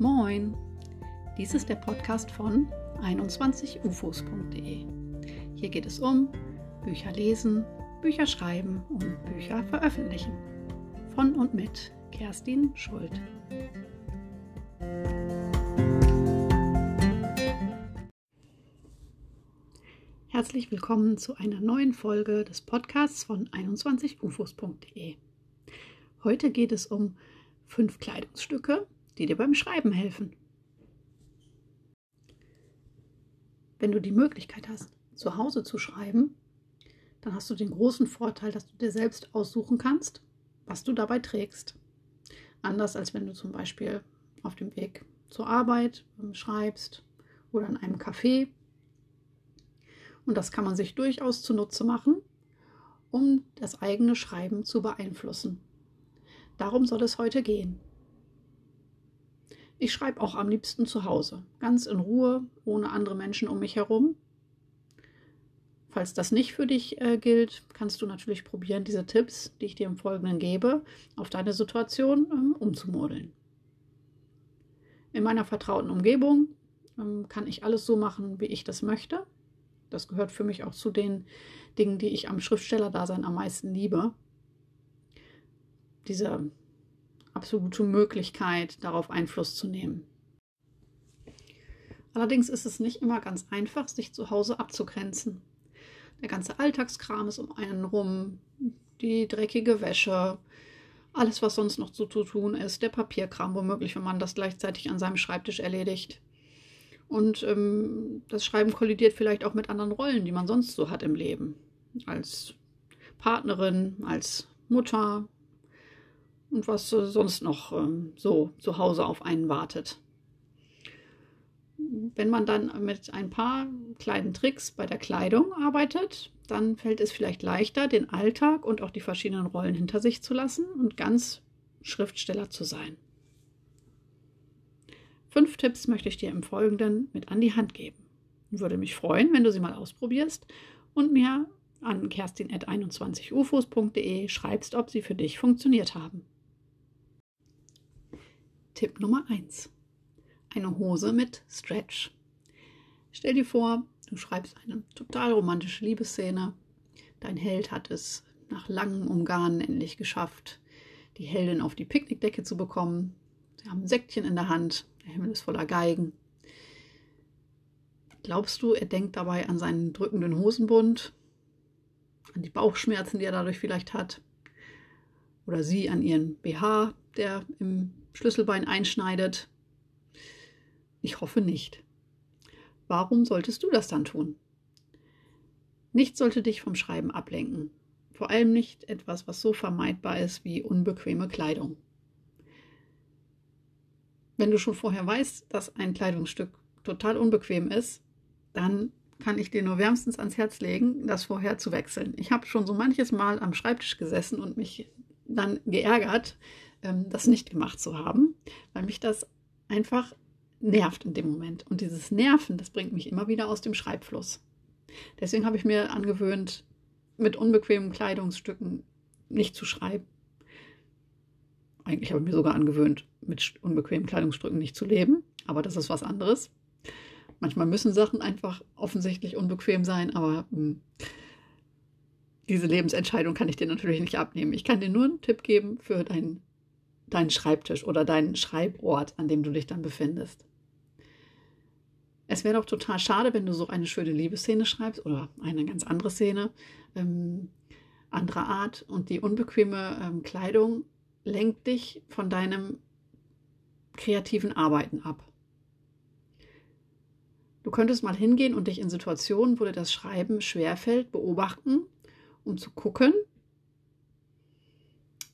Moin! Dies ist der Podcast von 21ufos.de. Hier geht es um Bücher lesen, Bücher schreiben und Bücher veröffentlichen. Von und mit Kerstin Schuld. Herzlich willkommen zu einer neuen Folge des Podcasts von 21ufos.de. Heute geht es um fünf Kleidungsstücke, die dir beim Schreiben helfen. Wenn du die Möglichkeit hast, zu Hause zu schreiben, dann hast du den großen Vorteil, dass du dir selbst aussuchen kannst, was du dabei trägst. Anders als wenn du zum Beispiel auf dem Weg zur Arbeit ähm, schreibst oder in einem Café. Und das kann man sich durchaus zunutze machen, um das eigene Schreiben zu beeinflussen. Darum soll es heute gehen. Ich schreibe auch am liebsten zu Hause, ganz in Ruhe, ohne andere Menschen um mich herum. Falls das nicht für dich äh, gilt, kannst du natürlich probieren, diese Tipps, die ich dir im Folgenden gebe, auf deine Situation ähm, umzumodeln. In meiner vertrauten Umgebung ähm, kann ich alles so machen, wie ich das möchte. Das gehört für mich auch zu den Dingen, die ich am Schriftstellerdasein am meisten liebe. Diese absolute Möglichkeit, darauf Einfluss zu nehmen. Allerdings ist es nicht immer ganz einfach, sich zu Hause abzugrenzen. Der ganze Alltagskram ist um einen rum, die dreckige Wäsche, alles, was sonst noch zu tun ist, der Papierkram womöglich, wenn man das gleichzeitig an seinem Schreibtisch erledigt. Und ähm, das Schreiben kollidiert vielleicht auch mit anderen Rollen, die man sonst so hat im Leben. Als Partnerin, als Mutter, und was äh, sonst noch ähm, so zu Hause auf einen wartet. Wenn man dann mit ein paar kleinen Tricks bei der Kleidung arbeitet, dann fällt es vielleicht leichter, den Alltag und auch die verschiedenen Rollen hinter sich zu lassen und ganz Schriftsteller zu sein. Fünf Tipps möchte ich dir im Folgenden mit an die Hand geben. Würde mich freuen, wenn du sie mal ausprobierst und mir an kerstin.21ufos.de schreibst, ob sie für dich funktioniert haben. Tipp Nummer 1. Eine Hose mit Stretch. Stell dir vor, du schreibst eine total romantische Liebesszene. Dein Held hat es nach langem Umgarnen endlich geschafft, die Heldin auf die Picknickdecke zu bekommen. Sie haben ein Säckchen in der Hand, der Himmel ist voller Geigen. Glaubst du, er denkt dabei an seinen drückenden Hosenbund, an die Bauchschmerzen, die er dadurch vielleicht hat? Oder sie an ihren BH, der im Schlüsselbein einschneidet? Ich hoffe nicht. Warum solltest du das dann tun? Nichts sollte dich vom Schreiben ablenken. Vor allem nicht etwas, was so vermeidbar ist wie unbequeme Kleidung. Wenn du schon vorher weißt, dass ein Kleidungsstück total unbequem ist, dann kann ich dir nur wärmstens ans Herz legen, das vorher zu wechseln. Ich habe schon so manches Mal am Schreibtisch gesessen und mich dann geärgert, das nicht gemacht zu haben, weil mich das einfach nervt in dem Moment. Und dieses Nerven, das bringt mich immer wieder aus dem Schreibfluss. Deswegen habe ich mir angewöhnt, mit unbequemen Kleidungsstücken nicht zu schreiben. Eigentlich habe ich mir sogar angewöhnt, mit unbequemen Kleidungsstücken nicht zu leben, aber das ist was anderes. Manchmal müssen Sachen einfach offensichtlich unbequem sein, aber mh, hm, diese Lebensentscheidung kann ich dir natürlich nicht abnehmen. Ich kann dir nur einen Tipp geben für deinen deinen Schreibtisch oder deinen Schreibort, an dem du dich dann befindest. Es wäre doch total schade, wenn du so eine schöne Liebesszene schreibst oder eine ganz andere Szene ähm, anderer Art und die unbequeme ähm, Kleidung lenkt dich von deinem kreativen Arbeiten ab. Du könntest mal hingehen und dich in Situationen, wo dir das Schreiben schwerfällt, beobachten, um zu gucken,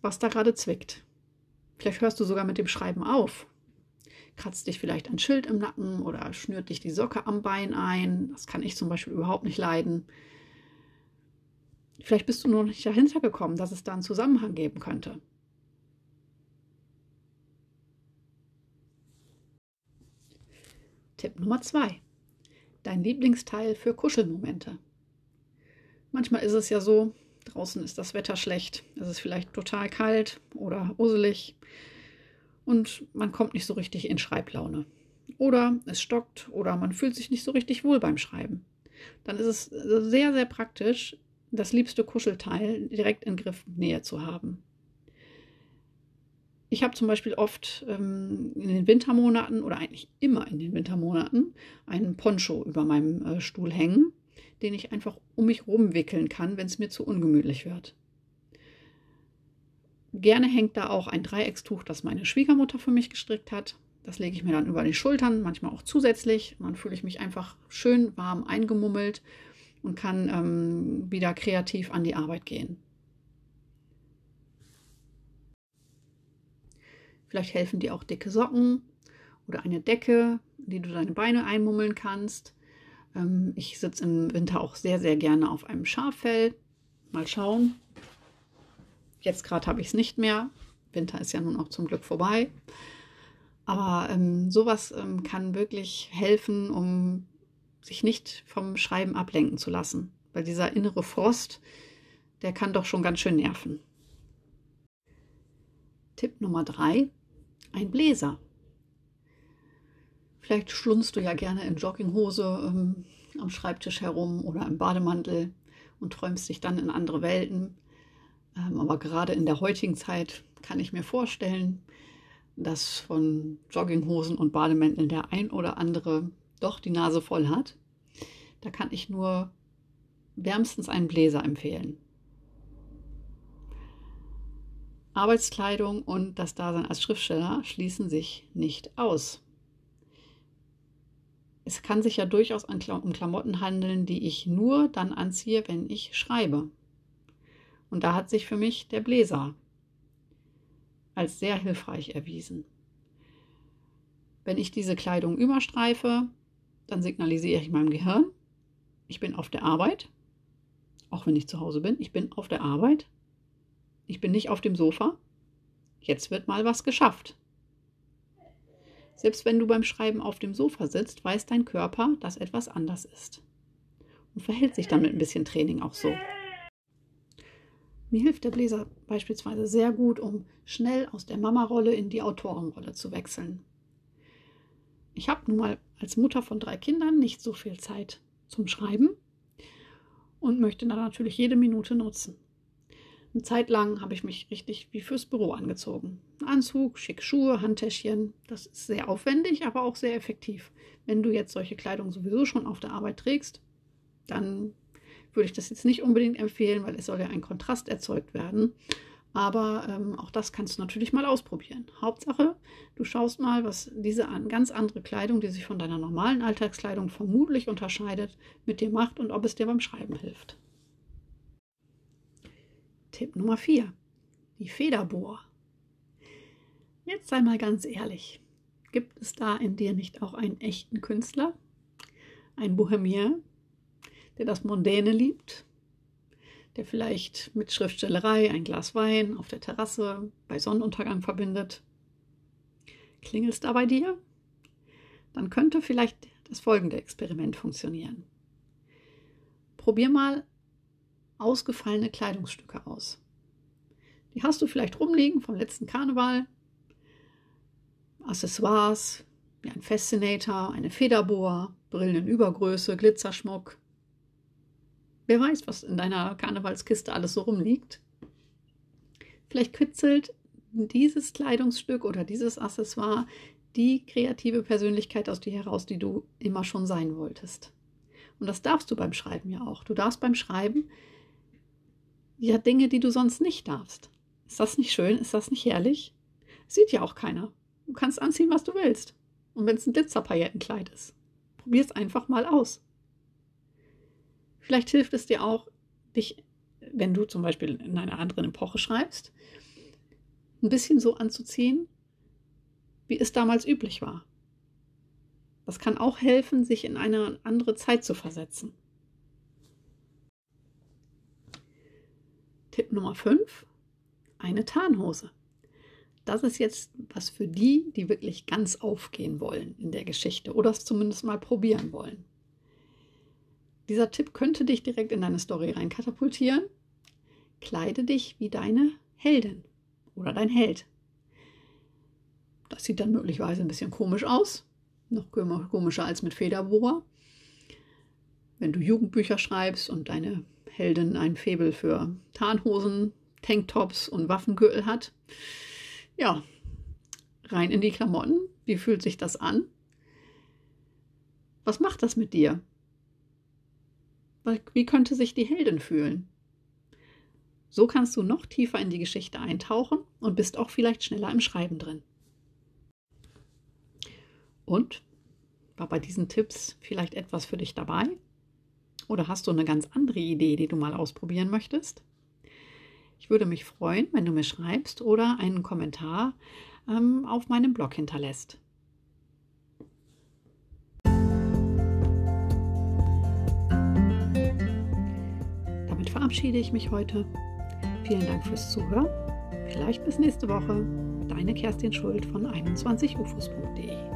was da gerade zwickt. Vielleicht hörst du sogar mit dem Schreiben auf. Kratzt dich vielleicht ein Schild im Nacken oder schnürt dich die Socke am Bein ein. Das kann ich zum Beispiel überhaupt nicht leiden. Vielleicht bist du noch nicht dahinter gekommen, dass es da einen Zusammenhang geben könnte. Tipp Nummer zwei: Dein Lieblingsteil für Kuschelmomente. Manchmal ist es ja so, Draußen ist das Wetter schlecht. Es ist vielleicht total kalt oder uselig. und man kommt nicht so richtig in Schreiblaune. Oder es stockt oder man fühlt sich nicht so richtig wohl beim Schreiben. Dann ist es sehr, sehr praktisch, das liebste Kuschelteil direkt in Griffnähe zu haben. Ich habe zum Beispiel oft ähm, in den Wintermonaten oder eigentlich immer in den Wintermonaten einen Poncho über meinem äh, Stuhl hängen, den ich einfach um mich rumwickeln kann, wenn es mir zu ungemütlich wird. Gerne hängt da auch ein Dreieckstuch, das meine Schwiegermutter für mich gestrickt hat. Das lege ich mir dann über die Schultern, manchmal auch zusätzlich. Und dann fühle ich mich einfach schön warm eingemummelt und kann ähm, wieder kreativ an die Arbeit gehen. Vielleicht helfen dir auch dicke Socken oder eine Decke, die du deine Beine einmummeln kannst. Ähm, ich sitze im Winter auch sehr, sehr gerne auf einem Schaffell. Mal schauen, Jetzt gerade habe ich es nicht mehr. Winter ist ja nun auch zum Glück vorbei. Aber ähm, sowas ähm, kann wirklich helfen, um sich nicht vom Schreiben ablenken zu lassen. Weil dieser innere Frost, der kann doch schon ganz schön nerven. Tipp Nummer drei: ein Bläser. Vielleicht schlunzt du ja gerne in Jogginghose ähm, am Schreibtisch herum oder im Bademantel und träumst dich dann in andere Welten. Ähm, aber gerade in der heutigen Zeit kann ich mir vorstellen, dass von Jogginghosen und Bademänteln der ein oder andere doch die Nase voll hat. Da kann ich nur wärmstens einen Bläser empfehlen. Arbeitskleidung und das Dasein als Schriftsteller schließen sich nicht aus. Es kann sich ja durchaus um Klamotten handeln, die ich nur dann anziehe, wenn ich schreibe. Und da hat sich für mich der Bläser als sehr hilfreich erwiesen. Wenn ich diese Kleidung überstreife, dann signalisiere ich meinem Gehirn, ich bin auf der Arbeit, auch wenn ich zu Hause bin, ich bin auf der Arbeit, ich bin nicht auf dem Sofa, jetzt wird mal was geschafft. Selbst wenn du beim Schreiben auf dem Sofa sitzt, weiß dein Körper, dass etwas anders ist und verhält sich dann mit ein bisschen Training auch so. Mir hilft der Bläser beispielsweise sehr gut, um schnell aus der Mama-Rolle in die Autorenrolle zu wechseln. Ich habe nun mal als Mutter von drei Kindern nicht so viel Zeit zum Schreiben und möchte dann natürlich jede Minute nutzen. Eine Zeit lang habe ich mich richtig wie fürs Büro angezogen. Anzug, schick Schuhe, Handtäschchen. Das ist sehr aufwendig, aber auch sehr effektiv. Wenn du jetzt solche Kleidung sowieso schon auf der Arbeit trägst, dann würde ich das jetzt nicht unbedingt empfehlen, weil es soll ja ein Kontrast erzeugt werden. Aber ähm, auch das kannst du natürlich mal ausprobieren. Hauptsache, du schaust mal, was diese an, ganz andere Kleidung, die sich von deiner normalen Alltagskleidung vermutlich unterscheidet, mit dir macht und ob es dir beim Schreiben hilft. Tipp Nummer 4. Die Federbohr. Jetzt sei mal ganz ehrlich. Gibt es da in dir nicht auch einen echten Künstler? Ein Bohemier, der das Mondäne liebt, der vielleicht mit Schriftstellerei ein Glas Wein auf der Terrasse bei Sonnenuntergang verbindet. Klingelt es da bei dir? Dann könnte vielleicht das folgende Experiment funktionieren. Probier mal ausgefallene Kleidungsstücke aus. Die hast du vielleicht rumliegen vom letzten Karneval. Accessoires wie ein Fascinator, eine Federbohr, Brillen in Übergröße, Glitzerschmuck, Wer weiß, was in deiner Karnevalskiste alles so rumliegt. Vielleicht kitzelt dieses Kleidungsstück oder dieses Accessoire die kreative Persönlichkeit aus dir heraus, die du immer schon sein wolltest. Und das darfst du beim Schreiben ja auch. Du darfst beim Schreiben ja Dinge, die du sonst nicht darfst. Ist das nicht schön? Ist das nicht herrlich? Sieht ja auch keiner. Du kannst anziehen, was du willst. Und wenn es ein Glitzerpaillettenkleid ist, probier es einfach mal aus. Vielleicht hilft es dir auch, dich, wenn du zum Beispiel in einer anderen Epoche schreibst, ein bisschen so anzuziehen, wie es damals üblich war. Das kann auch helfen, sich in eine andere Zeit zu versetzen. Tipp Nummer 5. Eine Tarnhose. Das ist jetzt was für die, die wirklich ganz aufgehen wollen in der Geschichte oder es zumindest mal probieren wollen. Dieser Tipp könnte dich direkt in deine Story rein katapultieren. Kleide dich wie deine Heldin oder dein Held. Das sieht dann möglicherweise ein bisschen komisch aus, noch komischer als mit Federbohrer. Wenn du Jugendbücher schreibst und deine Heldin ein Febel für Tarnhosen, Tanktops und Waffengürtel hat, ja, rein in die Klamotten. Wie fühlt sich das an? Was macht das mit dir? Wie könnte sich die Heldin fühlen? So kannst du noch tiefer in die Geschichte eintauchen und bist auch vielleicht schneller im Schreiben drin. Und war bei diesen Tipps vielleicht etwas für dich dabei? Oder hast du eine ganz andere Idee, die du mal ausprobieren möchtest? Ich würde mich freuen, wenn du mir schreibst oder einen Kommentar ähm, auf meinem Blog hinterlässt. Damit verabschiede ich mich heute. Vielen Dank fürs Zuhören. Vielleicht bis nächste Woche. Deine Kerstin Schuld von 21ufos.de.